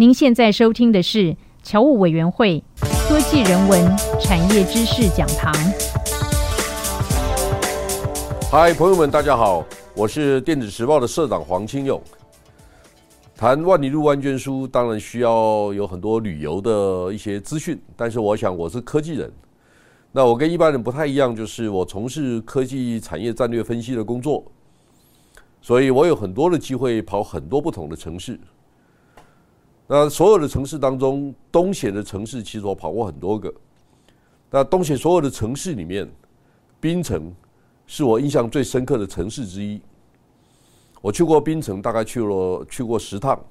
您现在收听的是侨务委员会科技人文产业知识讲堂。嗨，朋友们，大家好，我是电子时报的社长黄清勇。谈万里路万卷书，当然需要有很多旅游的一些资讯，但是我想我是科技人，那我跟一般人不太一样，就是我从事科技产业战略分析的工作，所以我有很多的机会跑很多不同的城市。那所有的城市当中，东协的城市其实我跑过很多个。那东协所有的城市里面，槟城是我印象最深刻的城市之一。我去过槟城，大概去了去过十趟。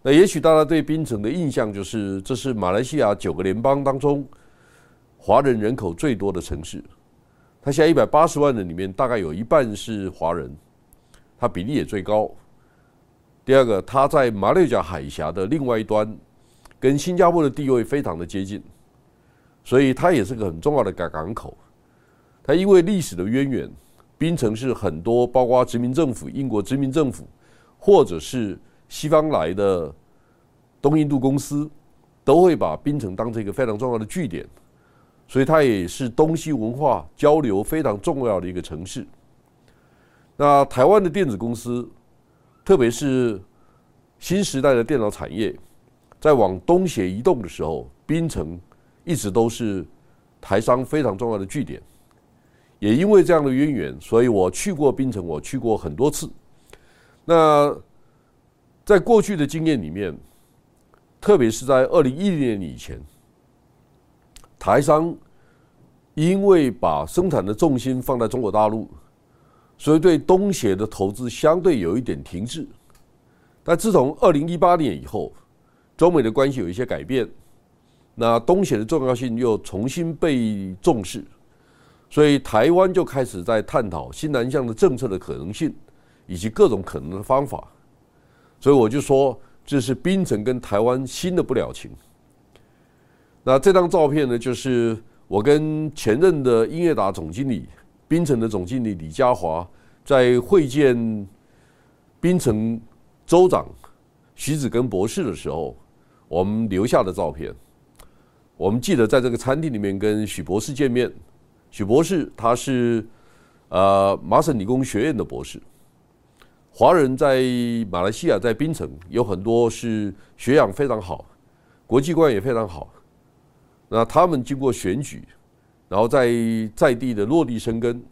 那也许大家对槟城的印象就是，这是马来西亚九个联邦当中华人人口最多的城市。它现在一百八十万人里面，大概有一半是华人，它比例也最高。第二个，它在马六甲海峡的另外一端，跟新加坡的地位非常的接近，所以它也是个很重要的港港口。它因为历史的渊源，槟城是很多包括殖民政府、英国殖民政府，或者是西方来的东印度公司，都会把槟城当成一个非常重要的据点，所以它也是东西文化交流非常重要的一个城市。那台湾的电子公司。特别是新时代的电脑产业在往东协移动的时候，槟城一直都是台商非常重要的据点。也因为这样的渊源，所以我去过槟城，我去过很多次。那在过去的经验里面，特别是在二零一零年以前，台商因为把生产的重心放在中国大陆。所以对东协的投资相对有一点停滞，但自从二零一八年以后，中美的关系有一些改变，那东协的重要性又重新被重视，所以台湾就开始在探讨新南向的政策的可能性，以及各种可能的方法。所以我就说，这是槟城跟台湾新的不了情。那这张照片呢，就是我跟前任的英业达总经理。槟城的总经理李家华在会见槟城州长徐子根博士的时候，我们留下的照片。我们记得在这个餐厅里面跟许博士见面。许博士他是呃麻省理工学院的博士。华人在马来西亚在槟城有很多是学养非常好，国际观也非常好。那他们经过选举。然后在在地的落地生根，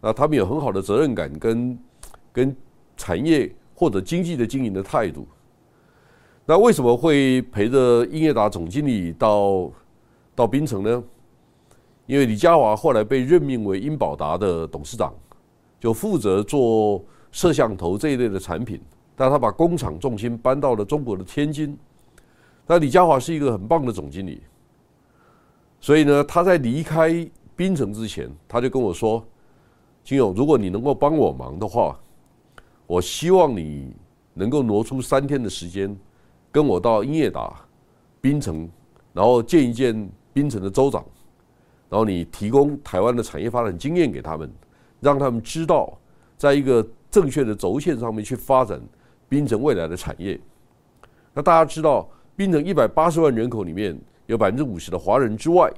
那他们有很好的责任感跟跟产业或者经济的经营的态度。那为什么会陪着英业达总经理到到槟城呢？因为李嘉华后来被任命为英宝达的董事长，就负责做摄像头这一类的产品，但他把工厂重心搬到了中国的天津。那李嘉华是一个很棒的总经理。所以呢，他在离开槟城之前，他就跟我说：“金勇，如果你能够帮我忙的话，我希望你能够挪出三天的时间，跟我到英业达槟城，然后见一见槟城的州长，然后你提供台湾的产业发展经验给他们，让他们知道，在一个正确的轴线上面去发展槟城未来的产业。那大家知道，槟城一百八十万人口里面。”有百分之五十的华人之外，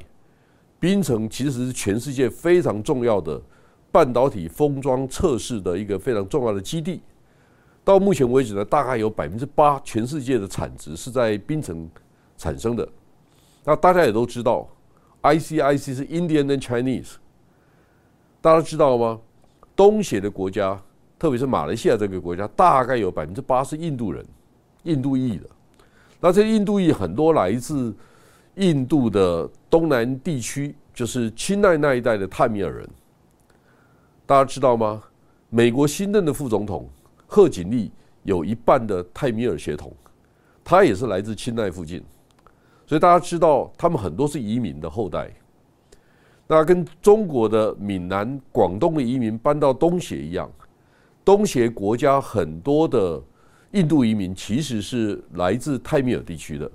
槟城其实是全世界非常重要的半导体封装测试的一个非常重要的基地。到目前为止呢，大概有百分之八全世界的产值是在槟城产生的。那大家也都知道，ICIC 是 Indian and Chinese，大家知道吗？东协的国家，特别是马来西亚这个国家，大概有百分之八是印度人，印度裔的。那这印度裔很多来自。印度的东南地区就是钦奈那一带的泰米尔人，大家知道吗？美国新任的副总统贺锦丽有一半的泰米尔血统，他也是来自钦奈附近，所以大家知道他们很多是移民的后代。那跟中国的闽南、广东的移民搬到东协一样，东协国家很多的印度移民其实是来自泰米尔地区的。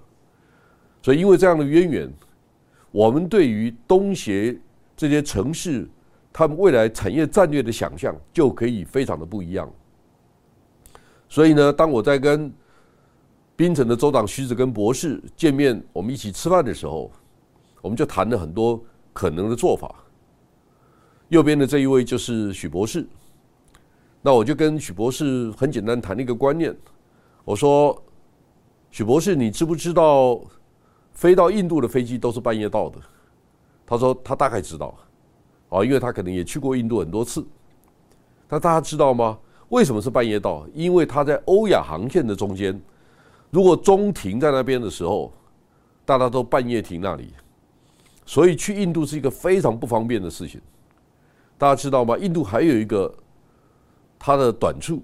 所以，因为这样的渊源，我们对于东协这些城市，他们未来产业战略的想象就可以非常的不一样。所以呢，当我在跟槟城的州长徐子根博士见面，我们一起吃饭的时候，我们就谈了很多可能的做法。右边的这一位就是许博士，那我就跟许博士很简单谈了一个观念，我说：“许博士，你知不知道飞到印度的飞机都是半夜到的？”他说他大概知道，啊，因为他可能也去过印度很多次。那大家知道吗？为什么是半夜到？因为他在欧亚航线的中间。如果中停在那边的时候，大家都半夜停那里，所以去印度是一个非常不方便的事情。大家知道吗？印度还有一个它的短处，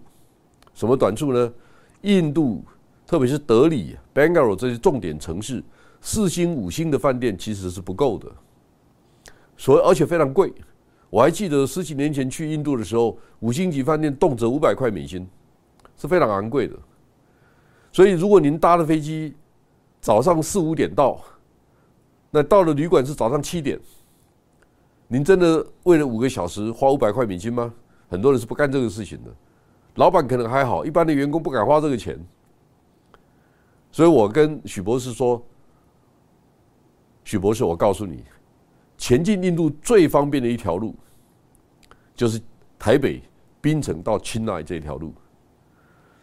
什么短处呢？印度特别是德里、Bangalore 这些重点城市，四星、五星的饭店其实是不够的，所以而且非常贵。我还记得十几年前去印度的时候，五星级饭店动辄五百块美金，是非常昂贵的。所以，如果您搭的飞机早上四五点到，那到了旅馆是早上七点，您真的为了五个小时花五百块美金吗？很多人是不干这个事情的。老板可能还好，一般的员工不敢花这个钱。所以我跟许博士说：“许博士，我告诉你，前进印度最方便的一条路，就是台北槟城到钦奈这条路。”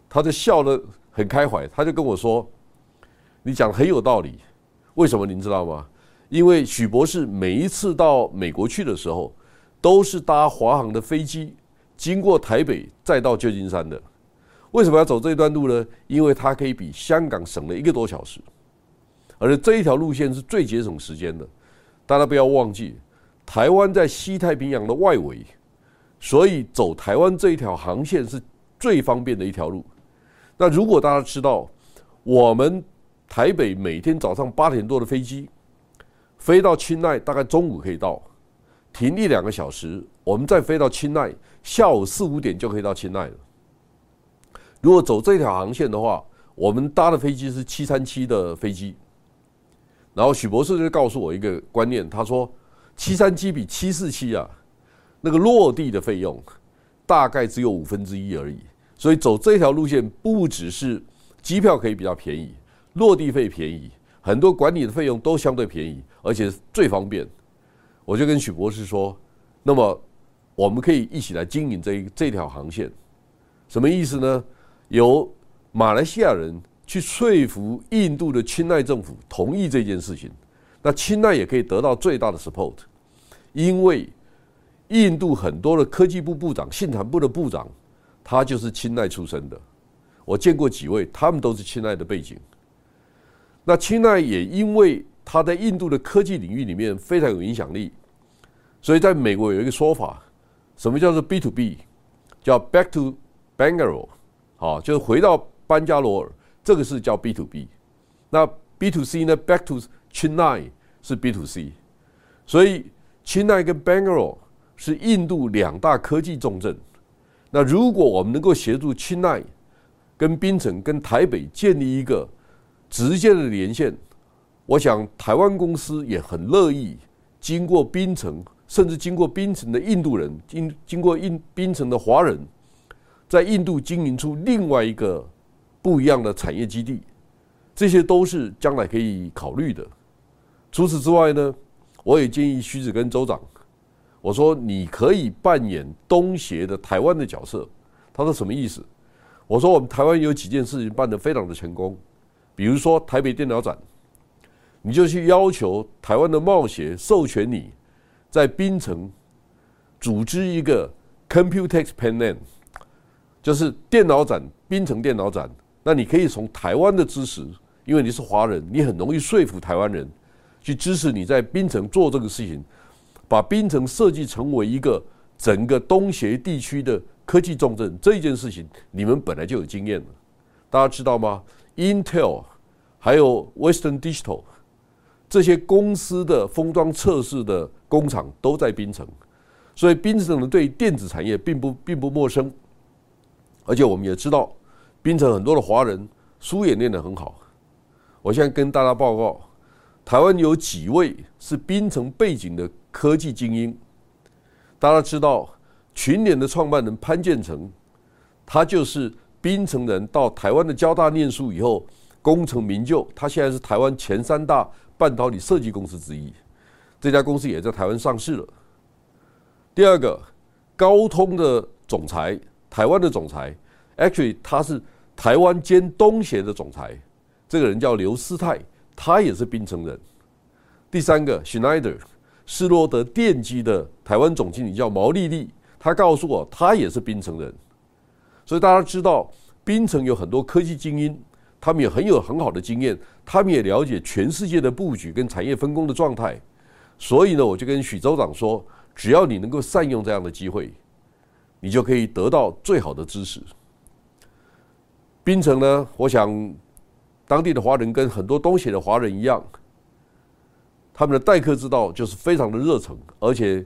他就笑得。很开怀，他就跟我说：“你讲很有道理，为什么您知道吗？因为许博士每一次到美国去的时候，都是搭华航的飞机，经过台北再到旧金山的。为什么要走这段路呢？因为它可以比香港省了一个多小时，而且这一条路线是最节省时间的。大家不要忘记，台湾在西太平洋的外围，所以走台湾这一条航线是最方便的一条路。”那如果大家知道，我们台北每天早上八点多的飞机飞到清奈，大概中午可以到，停一两个小时，我们再飞到清奈，下午四五点就可以到清奈了。如果走这条航线的话，我们搭的飞机是七三七的飞机。然后许博士就告诉我一个观念，他说七三七比七四七啊，那个落地的费用大概只有五分之一而已。所以走这条路线不只是机票可以比较便宜，落地费便宜，很多管理的费用都相对便宜，而且最方便。我就跟许博士说，那么我们可以一起来经营这这条航线，什么意思呢？由马来西亚人去说服印度的钦奈政府同意这件事情，那钦奈也可以得到最大的 support，因为印度很多的科技部部长、信产部的部长。他就是钦奈出身的，我见过几位，他们都是钦奈的背景。那钦奈也因为他在印度的科技领域里面非常有影响力，所以在美国有一个说法，什么叫做 B to B，叫 Back to Bangalore，好，就是回到班加罗尔，这个是叫 B to B。那 B to C 呢？Back to Chennai 是 B to C，所以钦奈跟 Bangalore 是印度两大科技重镇。那如果我们能够协助钦奈、跟槟城、跟台北建立一个直接的连线，我想台湾公司也很乐意经过槟城，甚至经过槟城的印度人，经经过印槟城的华人，在印度经营出另外一个不一样的产业基地，这些都是将来可以考虑的。除此之外呢，我也建议徐子根州长。我说你可以扮演东协的台湾的角色，他说什么意思？我说我们台湾有几件事情办得非常的成功，比如说台北电脑展，你就去要求台湾的贸协授权你在槟城组织一个 Computex Penang，就是电脑展，槟城电脑展，那你可以从台湾的支持，因为你是华人，你很容易说服台湾人去支持你在槟城做这个事情。把槟城设计成为一个整个东协地区的科技重镇，这件事情你们本来就有经验了，大家知道吗？Intel 还有 Western Digital 这些公司的封装测试的工厂都在槟城，所以槟城人对电子产业并不并不陌生，而且我们也知道，槟城很多的华人书也念得很好。我现在跟大家报告，台湾有几位是槟城背景的。科技精英，大家知道群联的创办人潘建成，他就是槟城人，到台湾的交大念书以后，功成名就，他现在是台湾前三大半导体设计公司之一，这家公司也在台湾上市了。第二个，高通的总裁，台湾的总裁，actually 他是台湾兼东协的总裁，这个人叫刘思泰，他也是槟城人。第三个，Schneider，施罗德电机的台湾总经理叫毛丽丽，他告诉我他也是槟城人，所以大家知道槟城有很多科技精英，他们也很有很好的经验，他们也了解全世界的布局跟产业分工的状态，所以呢，我就跟许州长说。只要你能够善用这样的机会，你就可以得到最好的知识。槟城呢，我想当地的华人跟很多东协的华人一样，他们的待客之道就是非常的热诚，而且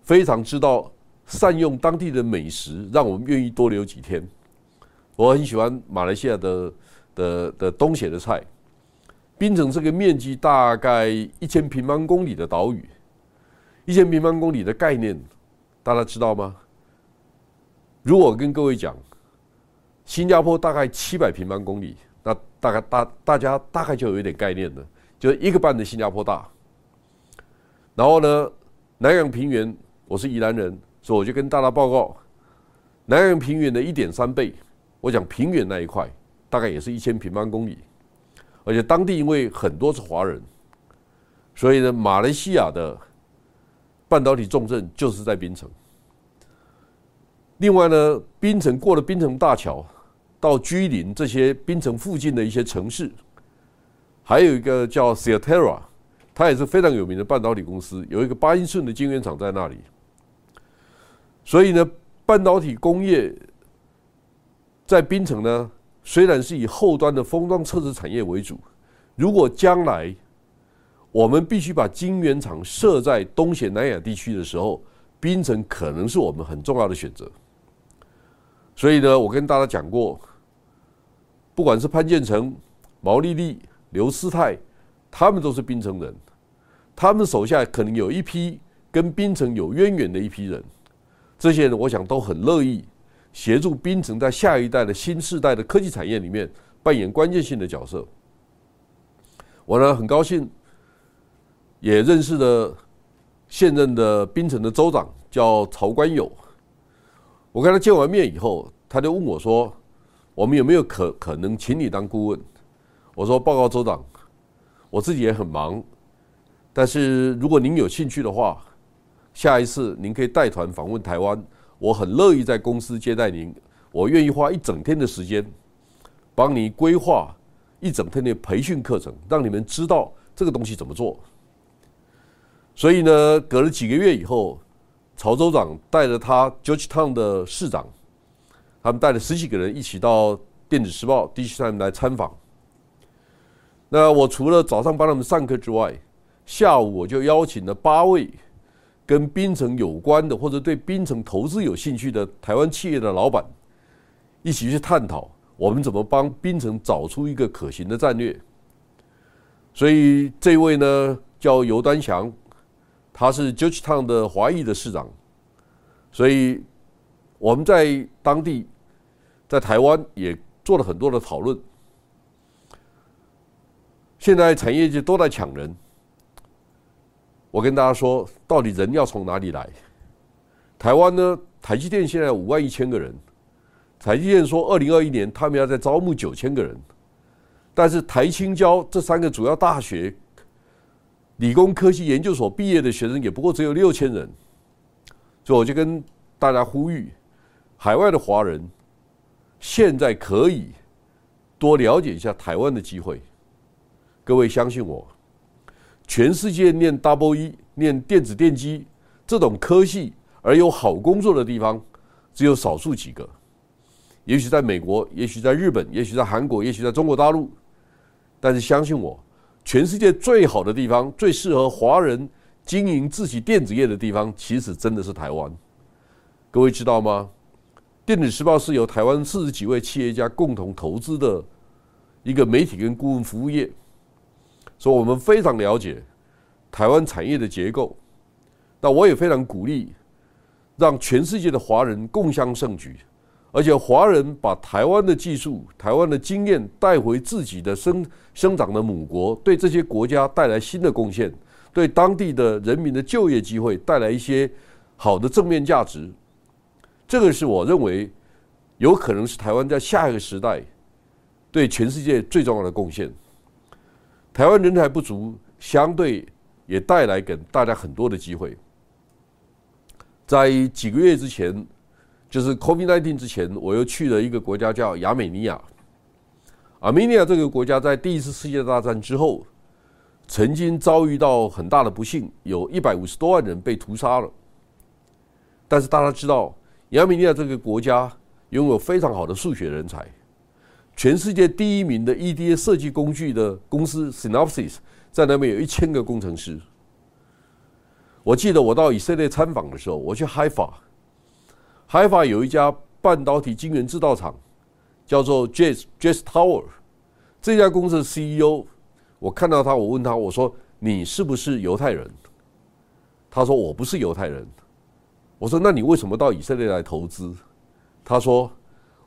非常知道善用当地的美食，让我们愿意多留几天。我很喜欢马来西亚的的的东协的菜。槟城这个面积大概一千平方公里的岛屿。一千平方公里的概念，大家知道吗？如果跟各位讲，新加坡大概七百平方公里，那大概大大家大概就有一点概念了，就是一个半的新加坡大。然后呢，南洋平原，我是宜兰人，所以我就跟大家报告，南洋平原的一点三倍。我讲平原那一块，大概也是一千平方公里，而且当地因为很多是华人，所以呢，马来西亚的。半导体重镇就是在槟城。另外呢，槟城过了槟城大桥，到居林这些槟城附近的一些城市，还有一个叫 c i t e r a 它也是非常有名的半导体公司，有一个八英寸的晶圆厂在那里。所以呢，半导体工业在槟城呢，虽然是以后端的封装测试产业为主，如果将来我们必须把晶圆厂设在东协南亚地区的时候，槟城可能是我们很重要的选择。所以呢，我跟大家讲过，不管是潘建成、毛丽丽、刘思泰，他们都是槟城人，他们手下可能有一批跟槟城有渊源的一批人，这些人我想都很乐意协助槟城在下一代的新时代的科技产业里面扮演关键性的角色。我呢很高兴。也认识了现任的槟城的州长，叫曹官友。我跟他见完面以后，他就问我说：“我们有没有可可能请你当顾问？”我说：“报告州长，我自己也很忙，但是如果您有兴趣的话，下一次您可以带团访问台湾，我很乐意在公司接待您。我愿意花一整天的时间，帮你规划一整天的培训课程，让你们知道这个东西怎么做。”所以呢，隔了几个月以后，曹州长带着他 Georgetown 的市长，他们带了十几个人一起到电子时报 D 区站来参访。那我除了早上帮他们上课之外，下午我就邀请了八位跟槟城有关的或者对槟城投资有兴趣的台湾企业的老板，一起去探讨我们怎么帮槟城找出一个可行的战略。所以这位呢叫尤端祥。他是 Georgetown 的华裔的市长，所以我们在当地，在台湾也做了很多的讨论。现在产业界都在抢人，我跟大家说，到底人要从哪里来？台湾呢？台积电现在五万一千个人，台积电说二零二一年他们要再招募九千个人，但是台青交这三个主要大学。理工科技研究所毕业的学生也不过只有六千人，所以我就跟大家呼吁，海外的华人现在可以多了解一下台湾的机会。各位相信我，全世界念 Double E、念电子电机这种科系而有好工作的地方，只有少数几个。也许在美国，也许在日本，也许在韩国，也许在中国大陆，但是相信我。全世界最好的地方，最适合华人经营自己电子业的地方，其实真的是台湾。各位知道吗？电子时报是由台湾四十几位企业家共同投资的一个媒体跟顾问服务业，所以我们非常了解台湾产业的结构。那我也非常鼓励，让全世界的华人共襄盛举，而且华人把台湾的技术、台湾的经验带回自己的生生长的母国，对这些国家带来新的贡献，对当地的人民的就业机会带来一些好的正面价值。这个是我认为有可能是台湾在下一个时代对全世界最重要的贡献。台湾人才不足，相对也带来给大家很多的机会。在几个月之前。就是 COVID-19 之前，我又去了一个国家叫亚美尼亚。亚美尼亚这个国家在第一次世界大战之后，曾经遭遇到很大的不幸，有一百五十多万人被屠杀了。但是大家知道，亚美尼亚这个国家拥有非常好的数学人才，全世界第一名的 EDA 设计工具的公司 Synopsys 在那边有一千个工程师。我记得我到以色列参访的时候，我去 Haifa。海法有一家半导体晶圆制造厂，叫做 Jazz Jazz Tower。这家公司的 CEO，我看到他，我问他，我说：“你是不是犹太人？”他说：“我不是犹太人。”我说：“那你为什么到以色列来投资？”他说：“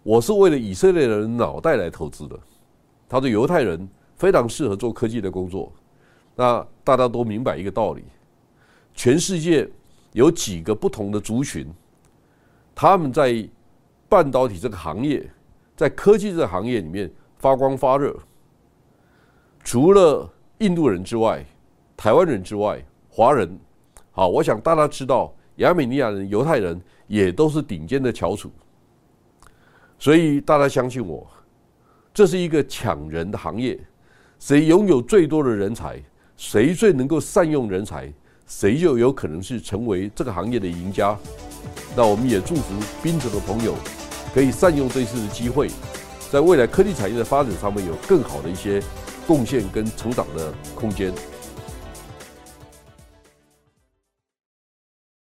我是为了以色列人脑袋来投资的。”他说：“犹太人非常适合做科技的工作。”那大家都明白一个道理：全世界有几个不同的族群。他们在半导体这个行业，在科技这个行业里面发光发热。除了印度人之外，台湾人之外，华人，好，我想大家知道，亚美尼亚人、犹太人也都是顶尖的翘楚。所以大家相信我，这是一个抢人的行业，谁拥有最多的人才，谁最能够善用人才，谁就有可能是成为这个行业的赢家。那我们也祝福滨州的朋友，可以善用这次的机会，在未来科技产业的发展上面有更好的一些贡献跟成长的空间。